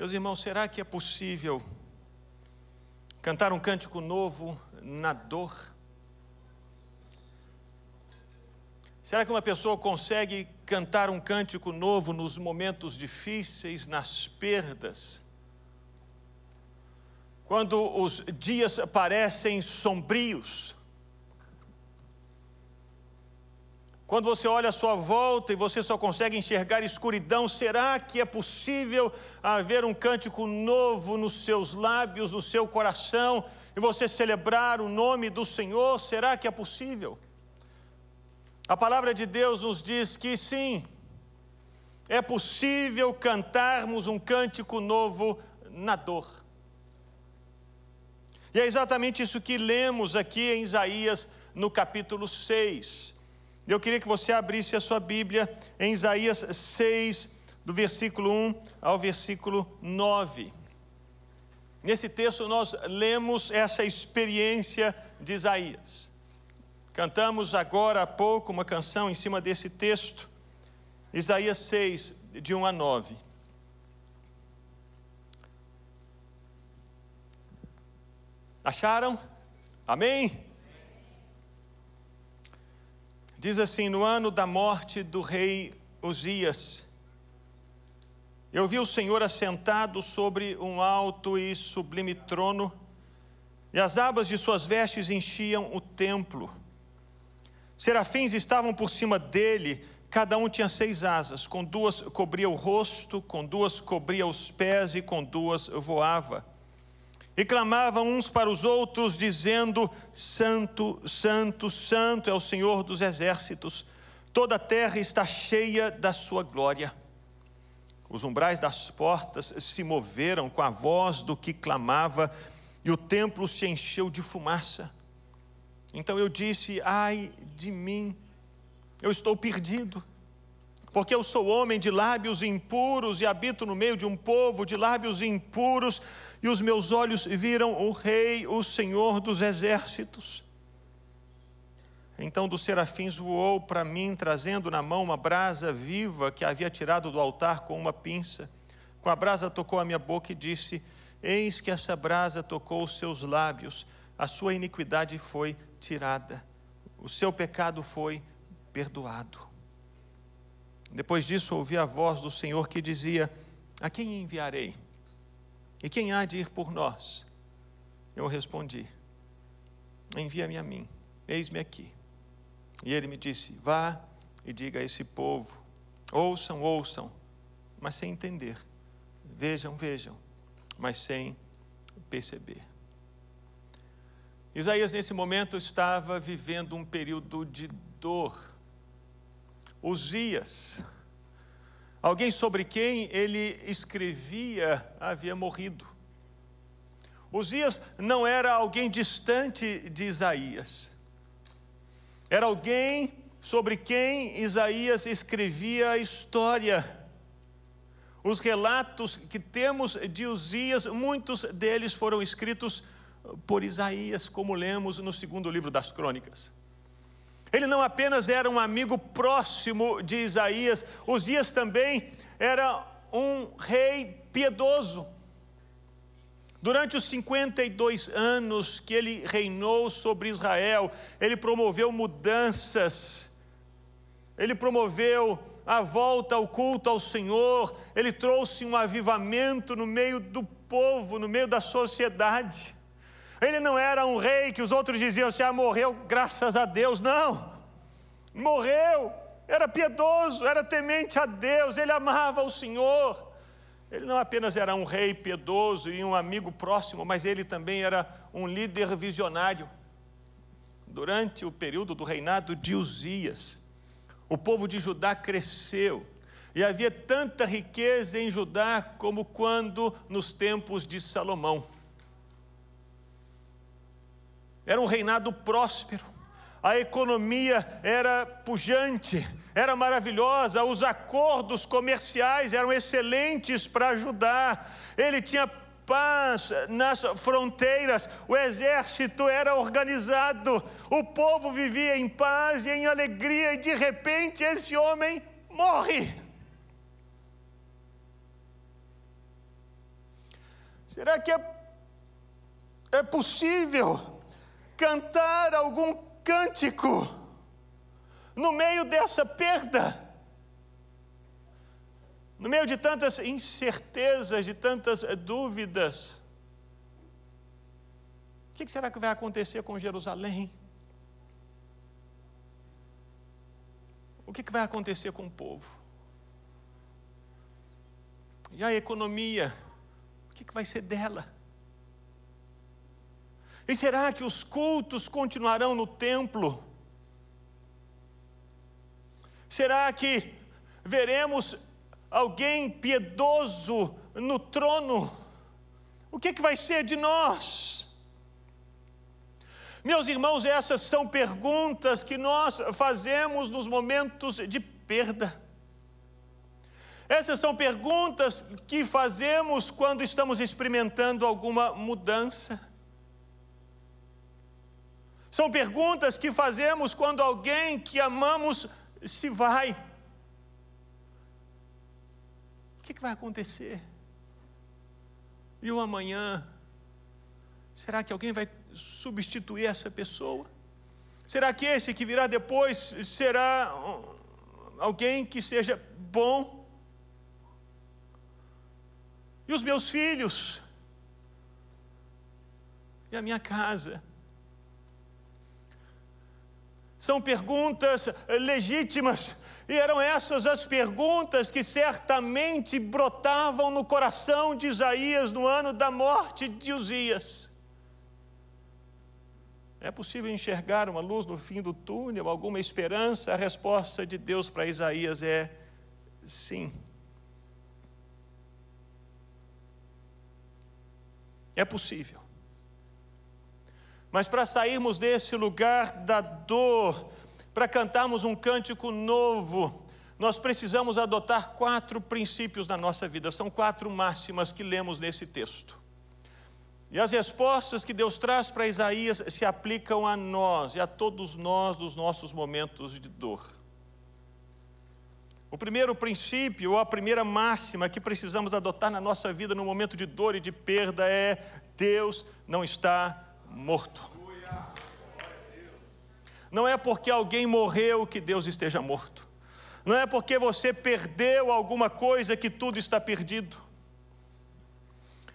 Meus irmãos, será que é possível cantar um cântico novo na dor? Será que uma pessoa consegue cantar um cântico novo nos momentos difíceis, nas perdas? Quando os dias parecem sombrios? Quando você olha à sua volta e você só consegue enxergar escuridão, será que é possível haver um cântico novo nos seus lábios, no seu coração, e você celebrar o nome do Senhor? Será que é possível? A palavra de Deus nos diz que sim, é possível cantarmos um cântico novo na dor. E é exatamente isso que lemos aqui em Isaías no capítulo 6. Eu queria que você abrisse a sua Bíblia em Isaías 6, do versículo 1 ao versículo 9. Nesse texto nós lemos essa experiência de Isaías. Cantamos agora há pouco uma canção em cima desse texto, Isaías 6, de 1 a 9. Acharam? Amém? Diz assim: No ano da morte do rei Uzias, eu vi o Senhor assentado sobre um alto e sublime trono, e as abas de suas vestes enchiam o templo. Serafins estavam por cima dele, cada um tinha seis asas, com duas cobria o rosto, com duas cobria os pés e com duas voava. E clamavam uns para os outros, dizendo: Santo, Santo, Santo é o Senhor dos exércitos, toda a terra está cheia da sua glória. Os umbrais das portas se moveram com a voz do que clamava, e o templo se encheu de fumaça. Então eu disse: Ai de mim, eu estou perdido, porque eu sou homem de lábios impuros e habito no meio de um povo de lábios impuros e os meus olhos viram o Rei, o Senhor dos exércitos. Então dos serafins voou para mim, trazendo na mão uma brasa viva que havia tirado do altar com uma pinça. Com a brasa tocou a minha boca e disse: Eis que essa brasa tocou os seus lábios, a sua iniquidade foi tirada, o seu pecado foi perdoado. Depois disso ouvi a voz do Senhor que dizia: A quem enviarei? E quem há de ir por nós? Eu respondi: Envia-me a mim, eis-me aqui. E ele me disse: Vá e diga a esse povo: ouçam, ouçam, mas sem entender, vejam, vejam, mas sem perceber. Isaías, nesse momento, estava vivendo um período de dor. Uzias, Alguém sobre quem ele escrevia havia morrido. Uzias não era alguém distante de Isaías, era alguém sobre quem Isaías escrevia a história. Os relatos que temos de Uzias, muitos deles foram escritos por Isaías, como lemos no segundo livro das Crônicas. Ele não apenas era um amigo próximo de Isaías, Uzias também era um rei piedoso. Durante os 52 anos que ele reinou sobre Israel, ele promoveu mudanças, ele promoveu a volta ao culto ao Senhor, ele trouxe um avivamento no meio do povo, no meio da sociedade. Ele não era um rei que os outros diziam assim: ah, morreu, graças a Deus. Não. Morreu, era piedoso, era temente a Deus, ele amava o Senhor. Ele não apenas era um rei piedoso e um amigo próximo, mas ele também era um líder visionário. Durante o período do reinado de Uzias, o povo de Judá cresceu, e havia tanta riqueza em Judá como quando nos tempos de Salomão. Era um reinado próspero, a economia era pujante, era maravilhosa, os acordos comerciais eram excelentes para ajudar, ele tinha paz nas fronteiras, o exército era organizado, o povo vivia em paz e em alegria, e de repente esse homem morre. Será que é, é possível cantar algum cântico no meio dessa perda? No meio de tantas incertezas, de tantas dúvidas, o que será que vai acontecer com Jerusalém? O que vai acontecer com o povo? E a economia? O que vai ser dela? E será que os cultos continuarão no templo? Será que veremos alguém piedoso no trono? O que, que vai ser de nós? Meus irmãos, essas são perguntas que nós fazemos nos momentos de perda. Essas são perguntas que fazemos quando estamos experimentando alguma mudança. São perguntas que fazemos quando alguém que amamos se vai. O que, vai acontecer? E o amanhã? Será que alguém vai substituir essa pessoa? Será que esse que virá depois será alguém que seja bom? E os meus filhos? E a minha casa? São perguntas legítimas, e eram essas as perguntas que certamente brotavam no coração de Isaías no ano da morte de Uzias. É possível enxergar uma luz no fim do túnel, alguma esperança? A resposta de Deus para Isaías é sim. É possível. Mas para sairmos desse lugar da dor, para cantarmos um cântico novo, nós precisamos adotar quatro princípios na nossa vida. São quatro máximas que lemos nesse texto. E as respostas que Deus traz para Isaías se aplicam a nós e a todos nós nos nossos momentos de dor. O primeiro princípio, ou a primeira máxima que precisamos adotar na nossa vida no momento de dor e de perda é: Deus não está morto. Não é porque alguém morreu que Deus esteja morto. Não é porque você perdeu alguma coisa que tudo está perdido.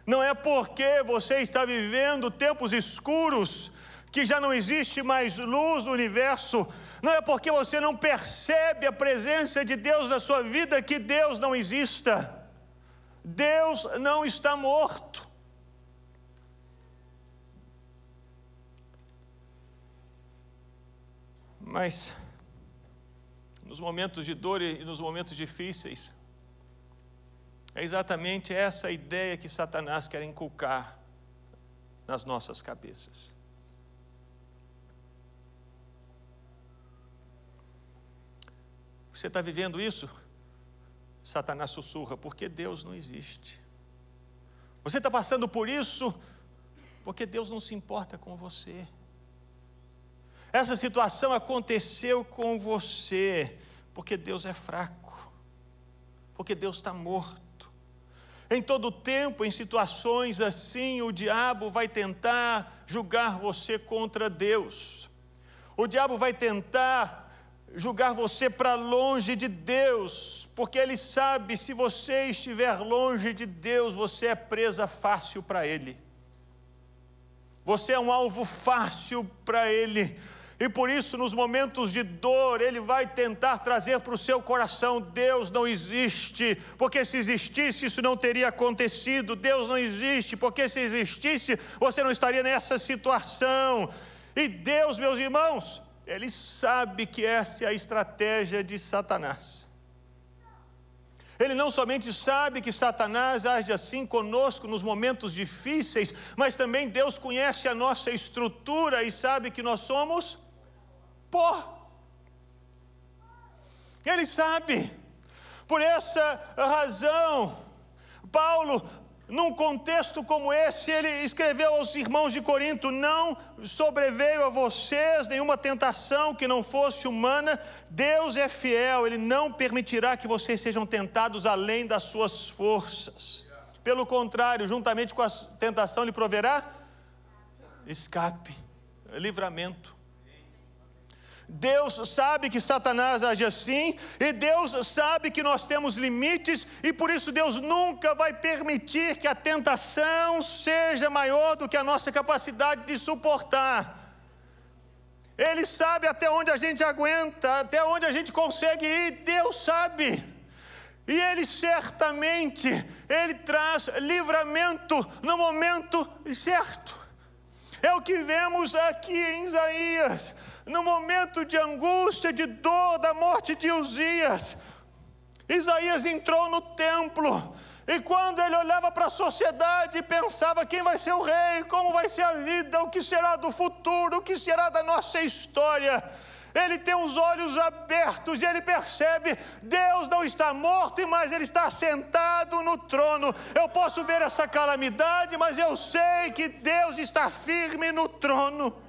Não é porque você está vivendo tempos escuros que já não existe mais luz no universo. Não é porque você não percebe a presença de Deus na sua vida que Deus não exista. Deus não está morto. Mas nos momentos de dor e nos momentos difíceis, é exatamente essa ideia que Satanás quer inculcar nas nossas cabeças. Você está vivendo isso? Satanás sussurra, porque Deus não existe. Você está passando por isso porque Deus não se importa com você. Essa situação aconteceu com você porque Deus é fraco, porque Deus está morto. Em todo tempo, em situações assim, o diabo vai tentar julgar você contra Deus. O diabo vai tentar julgar você para longe de Deus, porque ele sabe se você estiver longe de Deus, você é presa fácil para ele. Você é um alvo fácil para ele e por isso, nos momentos de dor, Ele vai tentar trazer para o seu coração: Deus não existe, porque se existisse, isso não teria acontecido. Deus não existe, porque se existisse, você não estaria nessa situação. E Deus, meus irmãos, Ele sabe que essa é a estratégia de Satanás. Ele não somente sabe que Satanás age assim conosco nos momentos difíceis, mas também Deus conhece a nossa estrutura e sabe que nós somos pó. Ele sabe. Por essa razão, Paulo, num contexto como esse, ele escreveu aos irmãos de Corinto: Não sobreveio a vocês nenhuma tentação que não fosse humana, Deus é fiel, Ele não permitirá que vocês sejam tentados além das suas forças. Pelo contrário, juntamente com a tentação lhe proverá escape, livramento. Deus sabe que Satanás age assim, e Deus sabe que nós temos limites, e por isso Deus nunca vai permitir que a tentação seja maior do que a nossa capacidade de suportar. Ele sabe até onde a gente aguenta, até onde a gente consegue ir, Deus sabe. E Ele certamente, Ele traz livramento no momento certo. É o que vemos aqui em Isaías no momento de angústia, de dor, da morte de Uzias, Isaías entrou no templo, e quando ele olhava para a sociedade e pensava quem vai ser o rei, como vai ser a vida, o que será do futuro, o que será da nossa história, ele tem os olhos abertos e ele percebe: Deus não está morto, mas ele está sentado no trono. Eu posso ver essa calamidade, mas eu sei que Deus está firme no trono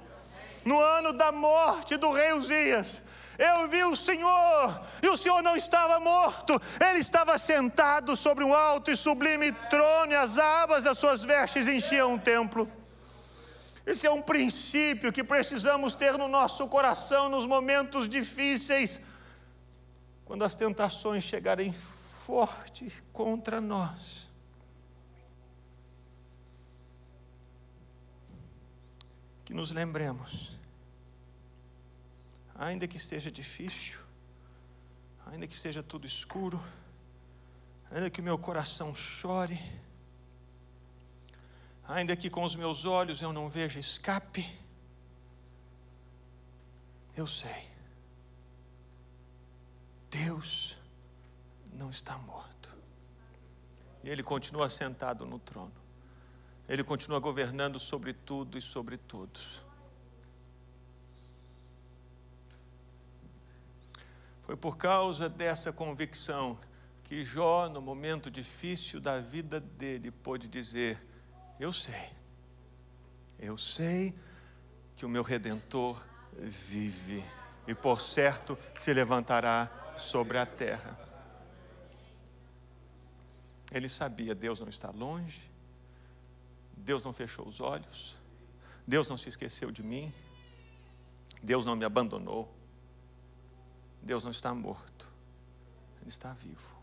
no ano da morte do rei Uzias, eu vi o Senhor, e o Senhor não estava morto, ele estava sentado sobre um alto e sublime trono, e as abas das suas vestes enchiam o templo. Esse é um princípio que precisamos ter no nosso coração nos momentos difíceis, quando as tentações chegarem forte contra nós. Que nos lembremos ainda que esteja difícil, ainda que esteja tudo escuro, ainda que meu coração chore, ainda que com os meus olhos eu não veja escape, eu sei, Deus não está morto, e Ele continua sentado no trono, Ele continua governando sobre tudo e sobre todos. Foi por causa dessa convicção que Jó, no momento difícil da vida dele, pôde dizer: Eu sei, eu sei que o meu redentor vive e, por certo, se levantará sobre a terra. Ele sabia: Deus não está longe, Deus não fechou os olhos, Deus não se esqueceu de mim, Deus não me abandonou. Deus não está morto, Ele está vivo.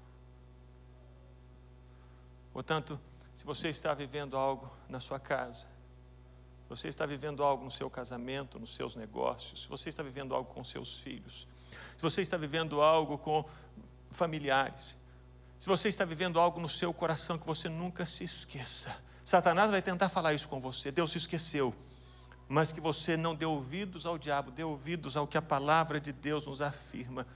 Portanto, se você está vivendo algo na sua casa, se você está vivendo algo no seu casamento, nos seus negócios, se você está vivendo algo com seus filhos, se você está vivendo algo com familiares, se você está vivendo algo no seu coração que você nunca se esqueça, Satanás vai tentar falar isso com você. Deus se esqueceu mas que você não dê ouvidos ao diabo, dê ouvidos ao que a palavra de Deus nos afirma.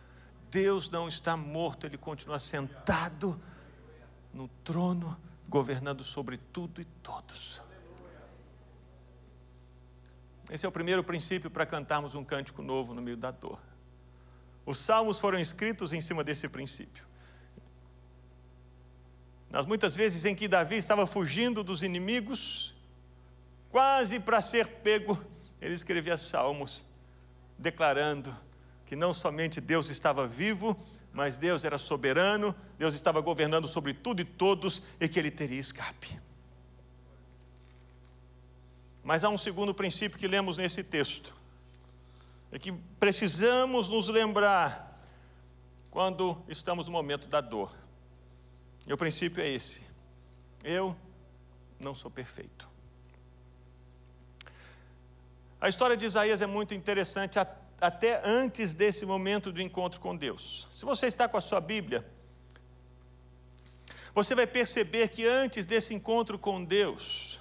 Deus não está morto, ele continua sentado no trono, governando sobre tudo e todos. Esse é o primeiro princípio para cantarmos um cântico novo no meio da dor. Os salmos foram escritos em cima desse princípio. Nas muitas vezes em que Davi estava fugindo dos inimigos, quase para ser pego, ele escrevia salmos, declarando que não somente Deus estava vivo, mas Deus era soberano, Deus estava governando sobre tudo e todos e que ele teria escape. Mas há um segundo princípio que lemos nesse texto, é que precisamos nos lembrar quando estamos no momento da dor. E o princípio é esse: eu não sou perfeito. A história de Isaías é muito interessante até antes desse momento do encontro com Deus. Se você está com a sua Bíblia, você vai perceber que antes desse encontro com Deus,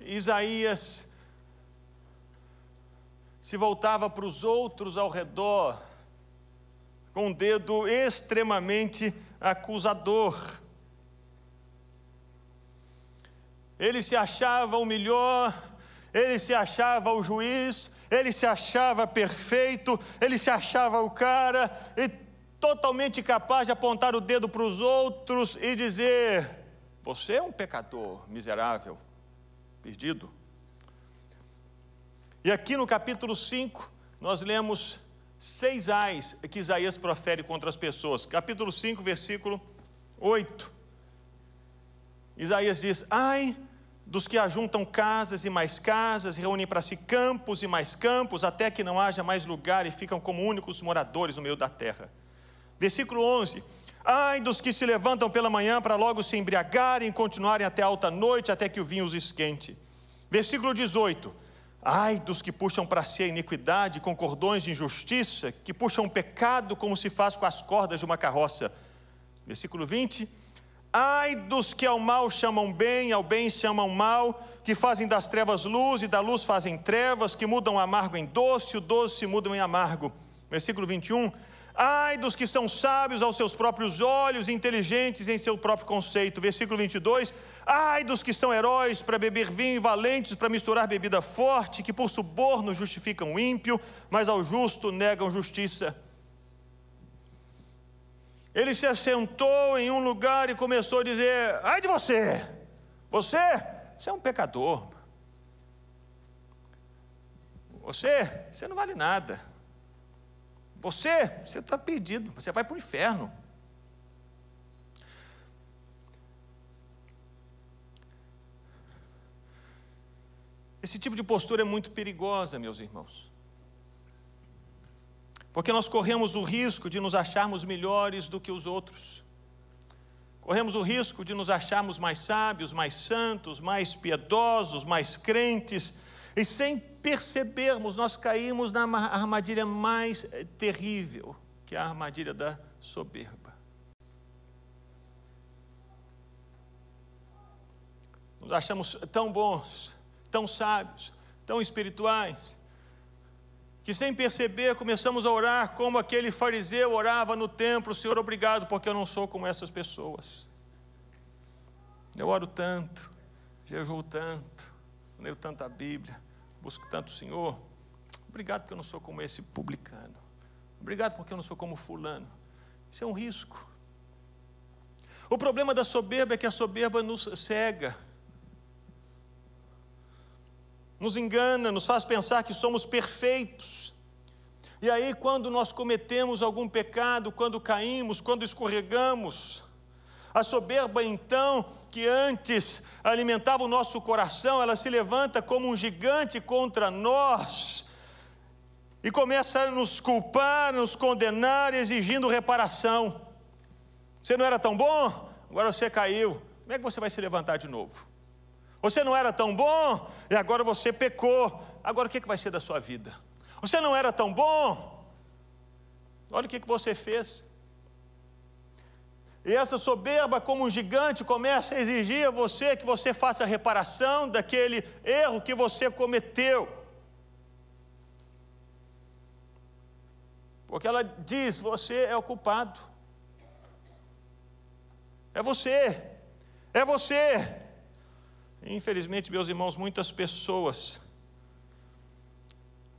Isaías se voltava para os outros ao redor com um dedo extremamente acusador. Ele se achava o melhor ele se achava o juiz, ele se achava perfeito, ele se achava o cara, e totalmente capaz de apontar o dedo para os outros e dizer: Você é um pecador miserável, perdido. E aqui no capítulo 5, nós lemos seis ais que Isaías profere contra as pessoas. Capítulo 5, versículo 8. Isaías diz: Ai dos que ajuntam casas e mais casas, reúnem para si campos e mais campos, até que não haja mais lugar e ficam como únicos moradores no meio da terra. Versículo 11: Ai dos que se levantam pela manhã para logo se embriagarem e continuarem até alta noite, até que o vinho os esquente. Versículo 18: Ai dos que puxam para si a iniquidade com cordões de injustiça, que puxam o pecado como se faz com as cordas de uma carroça. Versículo 20: Ai dos que ao mal chamam bem, ao bem chamam mal, que fazem das trevas luz e da luz fazem trevas, que mudam amargo em doce, o doce mudam em amargo. Versículo 21: Ai dos que são sábios aos seus próprios olhos, inteligentes em seu próprio conceito. Versículo 22. Ai dos que são heróis para beber vinho valentes para misturar bebida forte, que por suborno justificam o ímpio, mas ao justo negam justiça. Ele se assentou em um lugar e começou a dizer: Ai de você, você, você é um pecador. Você, você não vale nada. Você, você está perdido, você vai para o inferno. Esse tipo de postura é muito perigosa, meus irmãos. Porque nós corremos o risco de nos acharmos melhores do que os outros. Corremos o risco de nos acharmos mais sábios, mais santos, mais piedosos, mais crentes, e sem percebermos, nós caímos na armadilha mais eh, terrível, que é a armadilha da soberba. Nos achamos tão bons, tão sábios, tão espirituais, que sem perceber começamos a orar como aquele fariseu orava no templo: Senhor, obrigado, porque eu não sou como essas pessoas. Eu oro tanto, jejuo tanto, leio tanta Bíblia, busco tanto o Senhor. Obrigado porque eu não sou como esse publicano. Obrigado porque eu não sou como fulano. Isso é um risco. O problema da soberba é que a soberba nos cega, nos engana, nos faz pensar que somos perfeitos. E aí, quando nós cometemos algum pecado, quando caímos, quando escorregamos, a soberba, então, que antes alimentava o nosso coração, ela se levanta como um gigante contra nós e começa a nos culpar, nos condenar, exigindo reparação. Você não era tão bom, agora você caiu. Como é que você vai se levantar de novo? Você não era tão bom e agora você pecou. Agora o que vai ser da sua vida? Você não era tão bom. Olha o que você fez. E essa soberba, como um gigante, começa a exigir a você que você faça a reparação daquele erro que você cometeu. Porque ela diz: você é o culpado. É você. É você. Infelizmente, meus irmãos, muitas pessoas,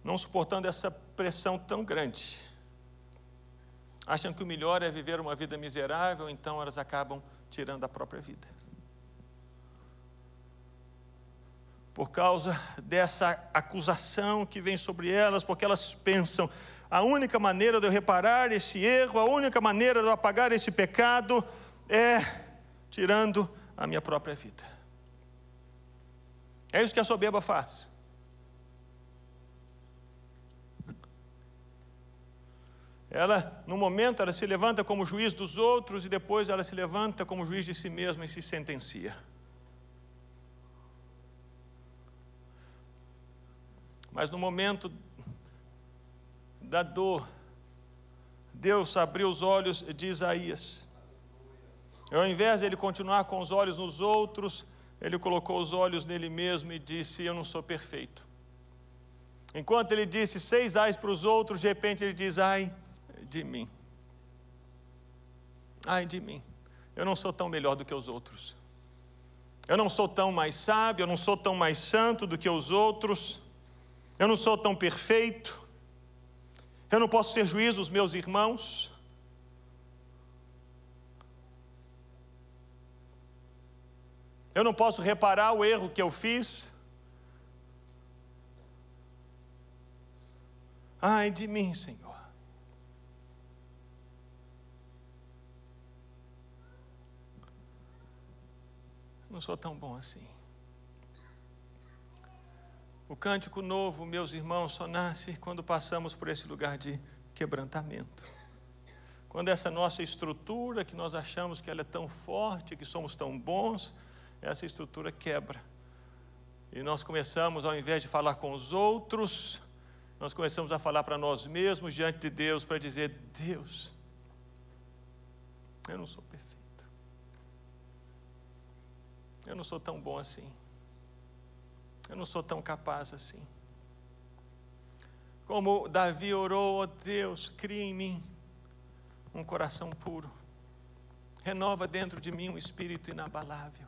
não suportando essa pressão tão grande, acham que o melhor é viver uma vida miserável, então elas acabam tirando a própria vida. Por causa dessa acusação que vem sobre elas, porque elas pensam: a única maneira de eu reparar esse erro, a única maneira de eu apagar esse pecado é tirando a minha própria vida. É isso que a soberba faz. Ela, no momento, ela se levanta como juiz dos outros e depois ela se levanta como juiz de si mesma e se sentencia. Mas no momento da dor, Deus abriu os olhos de Isaías. Ao invés de ele continuar com os olhos nos outros, ele colocou os olhos nele mesmo e disse: Eu não sou perfeito. Enquanto ele disse seis ais para os outros, de repente ele diz: Ai, de mim. Ai de mim, eu não sou tão melhor do que os outros. Eu não sou tão mais sábio, eu não sou tão mais santo do que os outros. Eu não sou tão perfeito. Eu não posso ser juiz dos meus irmãos. Eu não posso reparar o erro que eu fiz. Ai de mim, Senhor. Não sou tão bom assim. O cântico novo, meus irmãos, só nasce quando passamos por esse lugar de quebrantamento. Quando essa nossa estrutura, que nós achamos que ela é tão forte, que somos tão bons, essa estrutura quebra. E nós começamos, ao invés de falar com os outros, nós começamos a falar para nós mesmos diante de Deus, para dizer: Deus, eu não sou perfeito. Eu não sou tão bom assim. Eu não sou tão capaz assim. Como Davi orou, oh Deus, cria em mim um coração puro. Renova dentro de mim um espírito inabalável.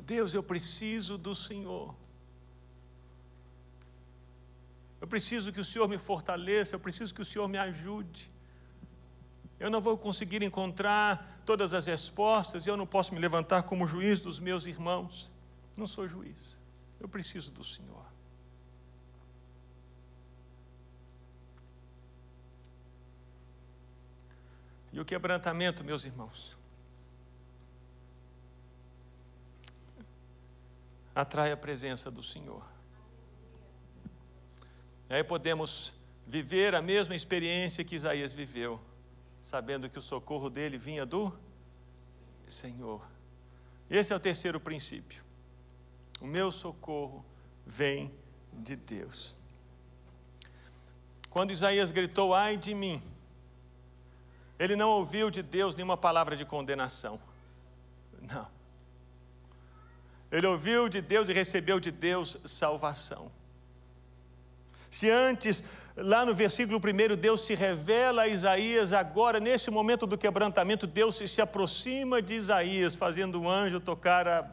Deus, eu preciso do Senhor. Eu preciso que o Senhor me fortaleça, eu preciso que o Senhor me ajude. Eu não vou conseguir encontrar todas as respostas, e eu não posso me levantar como juiz dos meus irmãos. Não sou juiz. Eu preciso do Senhor. E o quebrantamento, meus irmãos, atrai a presença do Senhor. E aí podemos viver a mesma experiência que Isaías viveu, sabendo que o socorro dele vinha do Senhor. Esse é o terceiro princípio. O meu socorro vem de Deus. Quando Isaías gritou, ai de mim, ele não ouviu de Deus nenhuma palavra de condenação. Não. Ele ouviu de Deus e recebeu de Deus salvação. Se antes, lá no versículo 1, Deus se revela a Isaías, agora, nesse momento do quebrantamento, Deus se, aproxima de Isaías, fazendo o anjo tocar a,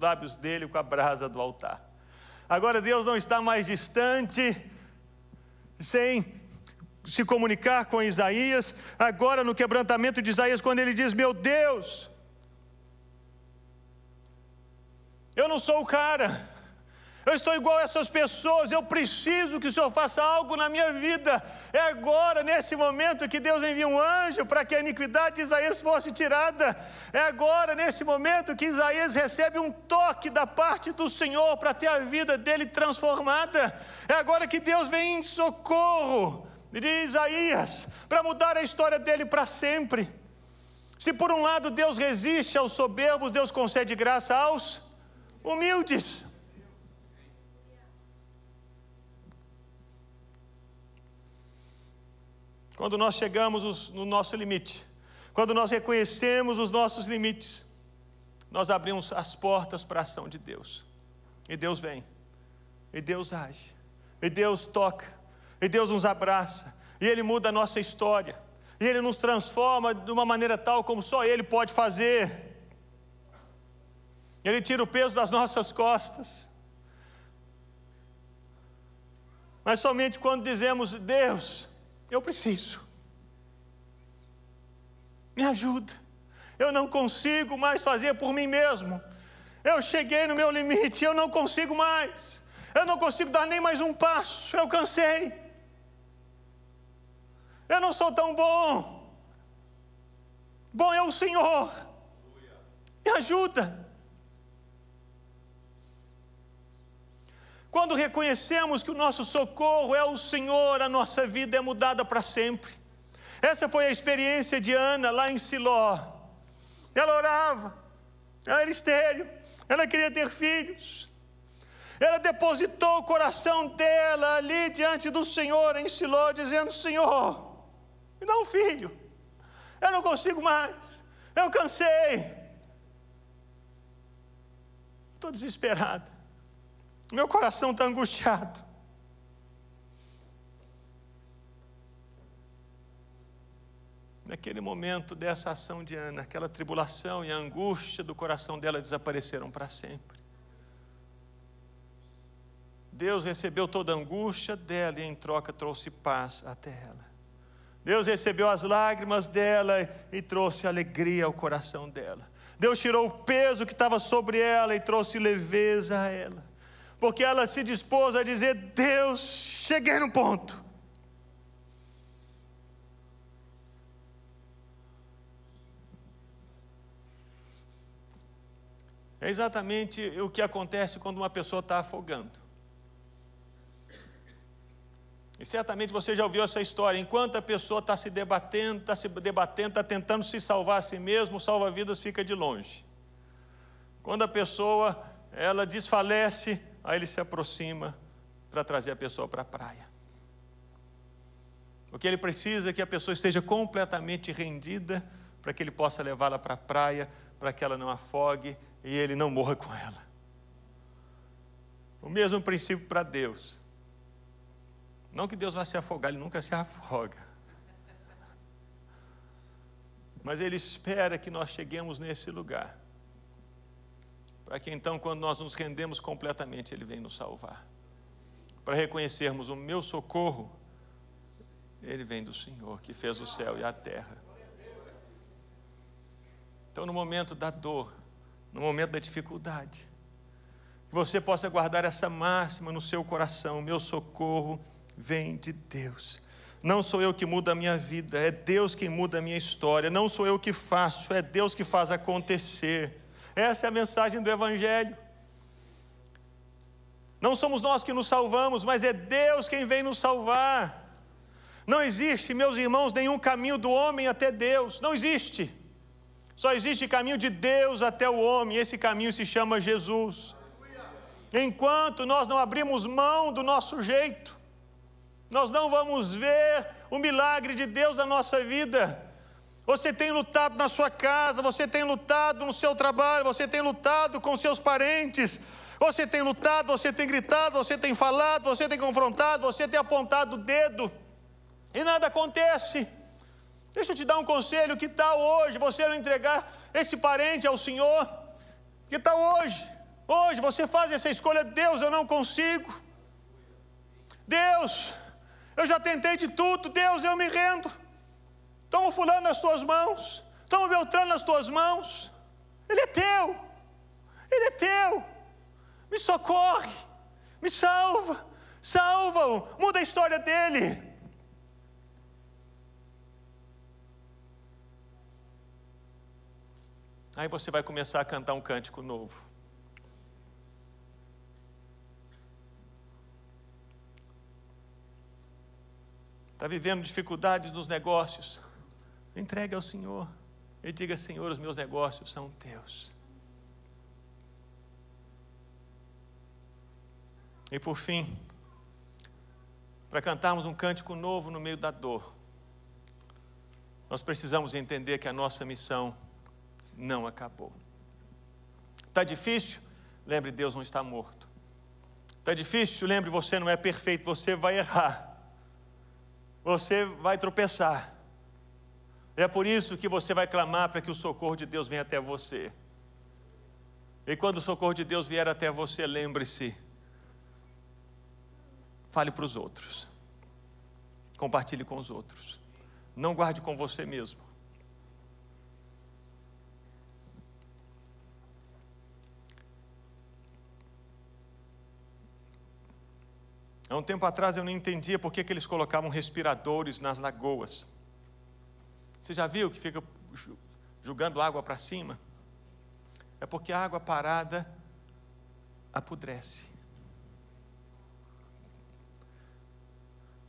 lábios dele com a brasa do altar. Agora Deus não está mais distante, sem se comunicar com Isaías, agora no quebrantamento de Isaías, quando ele diz: Meu Deus, eu não sou o cara, eu estou igual a essas pessoas, eu preciso que o Senhor faça algo na minha vida. É agora, nesse momento, que Deus envia um anjo para que a iniquidade de Isaías fosse tirada. É agora, nesse momento, que Isaías recebe um toque da parte do Senhor para ter a vida dele transformada. É agora que Deus vem em socorro de Isaías para mudar a história dele para sempre. Se por um lado Deus resiste aos soberbos, Deus concede graça aos humildes. Quando nós chegamos no nosso limite, quando nós reconhecemos os nossos limites, nós abrimos as portas para a ação de Deus. E Deus vem, e Deus age, e Deus toca, e Deus nos abraça, e Ele muda a nossa história, e Ele nos transforma de uma maneira tal como só Ele pode fazer. Ele tira o peso das nossas costas. Mas somente quando dizemos, Deus, eu preciso. Me ajuda. Eu não consigo mais fazer por mim mesmo. Eu cheguei no meu limite, eu não consigo mais. Eu não consigo dar nem mais um passo. Eu cansei. Eu não sou tão bom. Bom é o Senhor. Me ajuda. Quando reconhecemos que o nosso socorro é o Senhor, a nossa vida é mudada para sempre. Essa foi a experiência de Ana lá em Siló. Ela orava, ela era estéreo, ela queria ter filhos. Ela depositou o coração dela ali diante do Senhor em Siló, dizendo: Senhor, me dá um filho. Eu não consigo mais. Eu cansei. Estou desesperada. Meu coração está angustiado. Naquele momento dessa ação de Ana, aquela tribulação e a angústia do coração dela desapareceram para sempre. Deus recebeu toda a angústia dela e em troca trouxe paz até ela. Deus recebeu as lágrimas dela e trouxe alegria ao coração dela. Deus tirou o peso que estava sobre ela e trouxe leveza a ela porque ela se dispôs a dizer: Deus, cheguei no ponto. É exatamente o que acontece quando uma pessoa está afogando. E certamente você já ouviu essa história. Enquanto a pessoa está se debatendo, está se debatendo, está tentando se salvar a si mesmo, o salva-vidas fica de longe. Quando a pessoa ela desfalece, aí ele se aproxima para trazer a pessoa para a praia. O que ele precisa é que a pessoa esteja completamente rendida para que ele possa levá-la para a praia, para que ela não afogue e ele não morra com ela. O mesmo princípio para Deus. Não que Deus vá se afogar, ele nunca se afoga. Mas ele espera que nós cheguemos nesse lugar. Para que então, quando nós nos rendemos completamente, ele vem nos salvar. Para reconhecermos o meu socorro, ele vem do Senhor que fez o céu e a terra. Então, no momento da dor, no momento da dificuldade, que você possa guardar essa máxima no seu coração: meu socorro vem de Deus. Não sou eu que muda a minha vida, é Deus quem muda a minha história. Não sou eu que faço, é Deus que faz acontecer. Essa é a mensagem do Evangelho. Não somos nós que nos salvamos, mas é Deus quem vem nos salvar. Não existe, meus irmãos, nenhum caminho do homem até Deus. Não existe. Só existe caminho de Deus até o homem. Esse caminho se chama Jesus. Enquanto nós não abrimos mão do nosso jeito, nós não vamos ver o milagre de Deus na nossa vida. Você tem lutado na sua casa, você tem lutado no seu trabalho, você tem lutado com seus parentes, você tem lutado, você tem gritado, você tem falado, você tem confrontado, você tem apontado o dedo, e nada acontece. Deixa eu te dar um conselho: que tal hoje você não entregar esse parente ao Senhor? Que tal hoje? Hoje você faz essa escolha, Deus, eu não consigo. Deus, eu já tentei de tudo, Deus, eu me rendo. Toma o fulano nas tuas mãos, toma o Beltrano nas tuas mãos. Ele é teu, ele é teu. Me socorre, me salva, salva-o, muda a história dele. Aí você vai começar a cantar um cântico novo. está vivendo dificuldades nos negócios, entregue ao Senhor e diga: Senhor, os meus negócios são teus. E por fim, para cantarmos um cântico novo no meio da dor, nós precisamos entender que a nossa missão não acabou. Está difícil? Lembre, Deus não está morto. Está difícil? Lembre, você não é perfeito, você vai errar você vai tropeçar. É por isso que você vai clamar para que o socorro de Deus venha até você. E quando o socorro de Deus vier até você, lembre-se, fale para os outros, compartilhe com os outros, não guarde com você mesmo. Há um tempo atrás eu não entendia por que, que eles colocavam respiradores nas lagoas. Você já viu que fica jogando água para cima? É porque a água parada apodrece.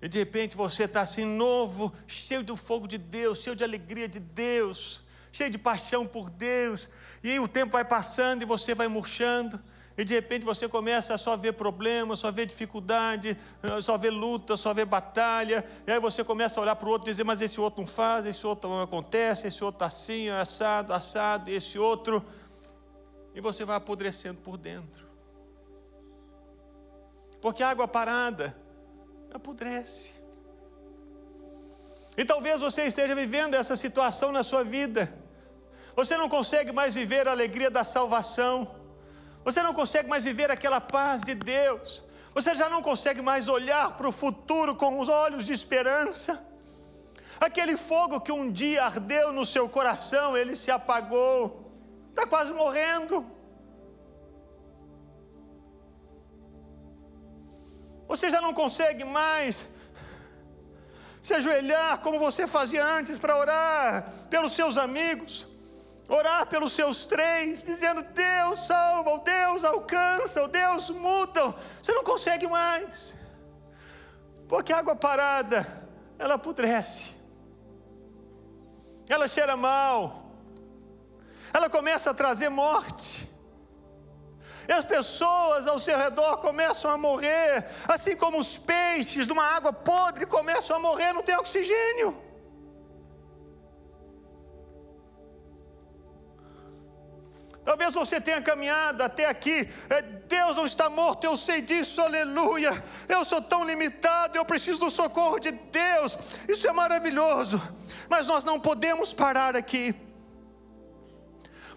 E de repente você está assim novo, cheio do fogo de Deus, cheio de alegria de Deus, cheio de paixão por Deus. E o tempo vai passando e você vai murchando e de repente você começa a só ver problemas, só ver dificuldade, eh, só ver luta, só ver batalha, e aí você começa a olhar para o outro e dizer, mas esse outro não faz, esse outro não acontece, esse outro está assim, assado, assado, esse outro, e você vai apodrecendo por dentro. Porque a água parada apodrece. E talvez você esteja vivendo essa situação na sua vida. Você não consegue mais viver a alegria da salvação você não consegue mais viver aquela paz de Deus. Você já não consegue mais olhar para o futuro com os olhos de esperança. Aquele fogo que um dia ardeu no seu coração, ele se apagou. Está quase morrendo. Você já não consegue mais se ajoelhar como você fazia antes para orar pelos seus amigos orar pelos seus três, dizendo: Deus salva, Deus alcança, Deus muda. Você não consegue mais, porque a água parada, ela apodrece, ela cheira mal, ela começa a trazer morte. E as pessoas ao seu redor começam a morrer, assim como os peixes de uma água podre começam a morrer, não tem oxigênio. Talvez você tenha caminhado até aqui. É, Deus não está morto, eu sei disso, aleluia. Eu sou tão limitado, eu preciso do socorro de Deus. Isso é maravilhoso. Mas nós não podemos parar aqui.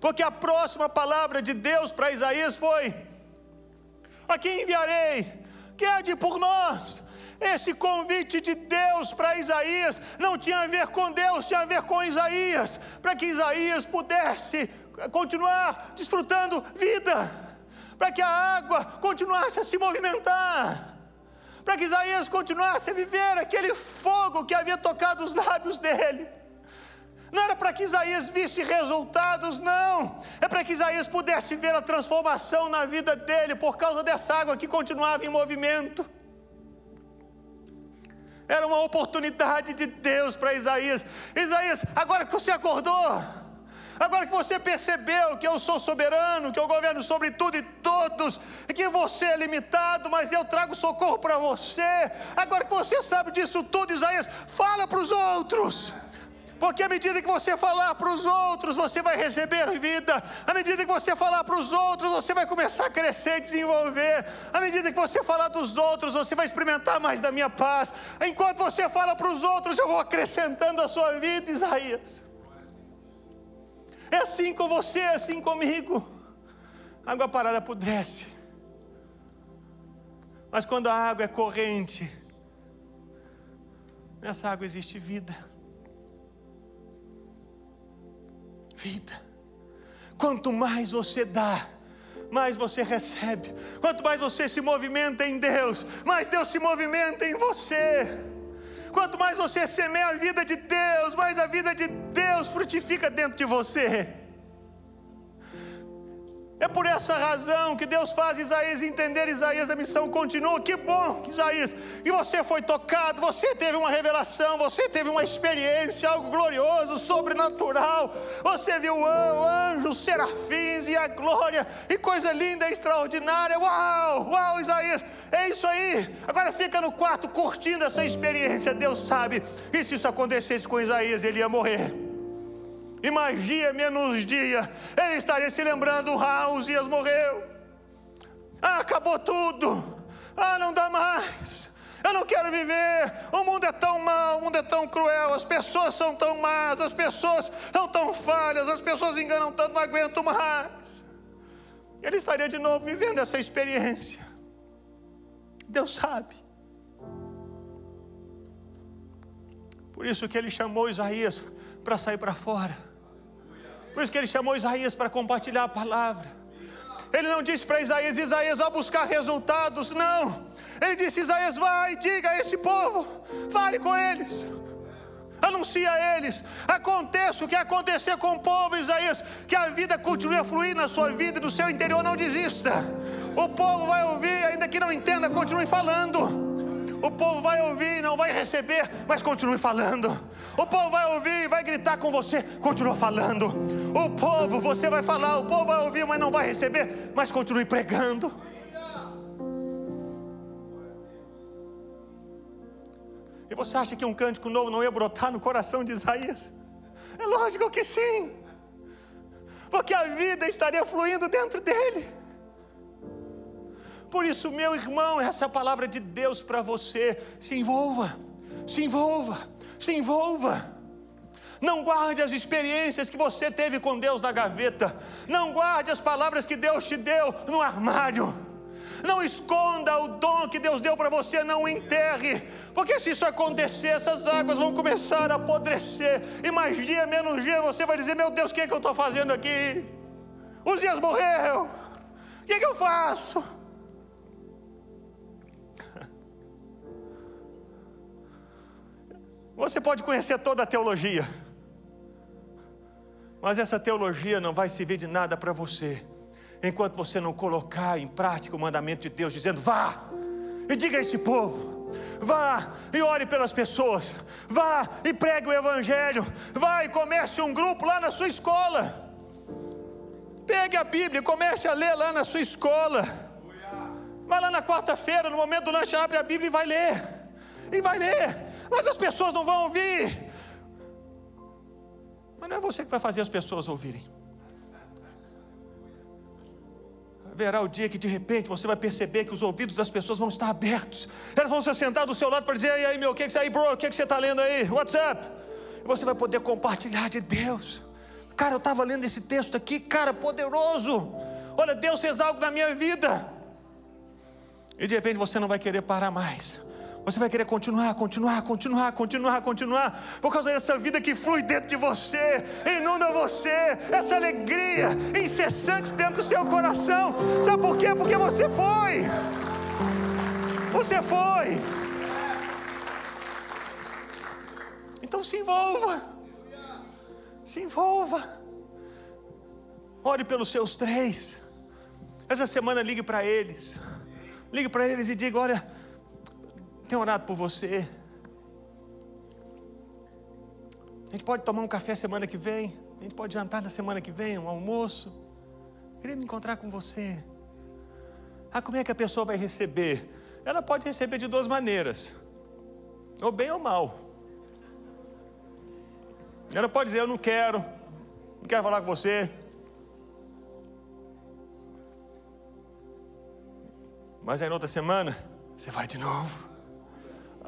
Porque a próxima palavra de Deus para Isaías foi: A quem enviarei? Quede por nós. Esse convite de Deus para Isaías não tinha a ver com Deus, tinha a ver com Isaías, para que Isaías pudesse continuar desfrutando vida, para que a água continuasse a se movimentar, para que Isaías continuasse a viver aquele fogo que havia tocado os lábios dele. Não era para que Isaías visse resultados, não. É para que Isaías pudesse ver a transformação na vida dele por causa dessa água que continuava em movimento. Era uma oportunidade de Deus para Isaías. Isaías, agora que você acordou, Agora que você percebeu que eu sou soberano, que eu governo sobre tudo e todos, e que você é limitado, mas eu trago socorro para você. Agora que você sabe disso tudo, Isaías, fala para os outros. Porque à medida que você falar para os outros, você vai receber vida. À medida que você falar para os outros, você vai começar a crescer desenvolver. À medida que você falar dos outros, você vai experimentar mais da minha paz. Enquanto você fala para os outros, eu vou acrescentando a sua vida, Isaías. É assim com você, é assim comigo. água parada apodrece. Mas quando a água é corrente, nessa água existe vida. Vida. Quanto mais você dá, mais você recebe. Quanto mais você se movimenta em Deus, mais Deus se movimenta em você. Quanto mais você semeia a vida de Deus, mais a vida de Deus frutifica dentro de você. É por essa razão que Deus faz Isaías entender Isaías, a missão continua. Que bom, Isaías, e você foi tocado, você teve uma revelação, você teve uma experiência, algo glorioso, sobrenatural. Você viu anjos, serafins e a glória, e coisa linda, extraordinária. Uau, uau, Isaías, é isso aí. Agora fica no quarto curtindo essa experiência. Deus sabe, e se isso acontecesse com Isaías, ele ia morrer. E mais dia, menos dia, ele estaria se lembrando: ah, Uzias morreu. Ah, acabou tudo. Ah, não dá mais. Eu não quero viver. O mundo é tão mau, o mundo é tão cruel, as pessoas são tão más, as pessoas são tão falhas, as pessoas enganam tanto, não aguento mais. Ele estaria de novo vivendo essa experiência. Deus sabe. Por isso que ele chamou Isaías para sair para fora. Por isso que ele chamou Isaías para compartilhar a palavra. Ele não disse para Isaías: Isaías, vá buscar resultados. Não. Ele disse: Isaías, vai, diga a esse povo, fale com eles. Anuncie a eles, aconteça o que acontecer com o povo, Isaías, que a vida continue a fluir na sua vida e no seu interior, não desista. O povo vai ouvir, ainda que não entenda, continue falando. O povo vai ouvir, não vai receber, mas continue falando. O povo vai ouvir e vai gritar com você, continua falando. O povo, você vai falar, o povo vai ouvir, mas não vai receber, mas continue pregando. E você acha que um cântico novo não ia brotar no coração de Isaías? É lógico que sim, porque a vida estaria fluindo dentro dele. Por isso, meu irmão, essa é a palavra de Deus para você. Se envolva, se envolva se envolva. Não guarde as experiências que você teve com Deus na gaveta. Não guarde as palavras que Deus te deu no armário. Não esconda o dom que Deus deu para você, não enterre. Porque se isso acontecer, essas águas vão começar a apodrecer. E mais dia, menos dia, você vai dizer: Meu Deus, o que, é que eu estou fazendo aqui? Os dias morreu. O que, é que eu faço? Você pode conhecer toda a teologia, Mas essa teologia não vai servir de nada para você, enquanto você não colocar em prática o mandamento de Deus, dizendo: vá e diga a esse povo, vá e ore pelas pessoas, vá e pregue o Evangelho, vá e comece um grupo lá na sua escola. Pegue a Bíblia, comece a ler lá na sua escola. Vai lá na quarta-feira, no momento do lanche, abre a Bíblia e vai ler. E vai ler. Mas as pessoas não vão ouvir. Mas não é você que vai fazer as pessoas ouvirem. Verá o dia que de repente você vai perceber que os ouvidos das pessoas vão estar abertos. Elas vão se sentar do seu lado para dizer: E aí, meu, o que, que você aí, bro? O que, que você está lendo aí? What's up? E você vai poder compartilhar de Deus. Cara, eu estava lendo esse texto aqui, cara, poderoso. Olha, Deus fez algo na minha vida. E de repente você não vai querer parar mais. Você vai querer continuar, continuar, continuar, continuar, continuar, por causa dessa vida que flui dentro de você, inunda você, essa alegria incessante dentro do seu coração. Sabe por quê? Porque você foi. Você foi. Então se envolva. Se envolva. Ore pelos seus três. Essa semana ligue para eles. Ligue para eles e diga: olha tenho orado por você. A gente pode tomar um café semana que vem. A gente pode jantar na semana que vem, um almoço. Queria me encontrar com você. Ah, como é que a pessoa vai receber? Ela pode receber de duas maneiras: ou bem ou mal. Ela pode dizer: Eu não quero, não quero falar com você. Mas aí na outra semana, você vai de novo.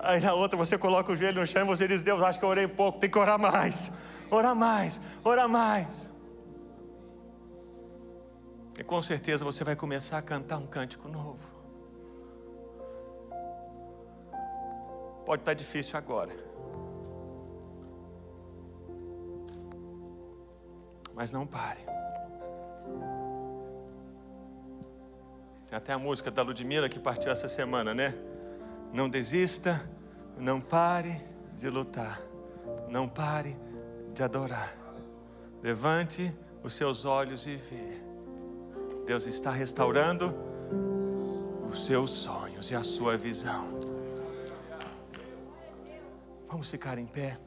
Aí na outra você coloca o joelho no chão e você diz: Deus, acho que eu orei um pouco, tem que orar mais, orar mais, orar mais. E com certeza você vai começar a cantar um cântico novo. Pode estar difícil agora, mas não pare. Até a música da Ludmilla que partiu essa semana, né? Não desista, não pare de lutar, não pare de adorar. Levante os seus olhos e vê. Deus está restaurando os seus sonhos e a sua visão. Vamos ficar em pé.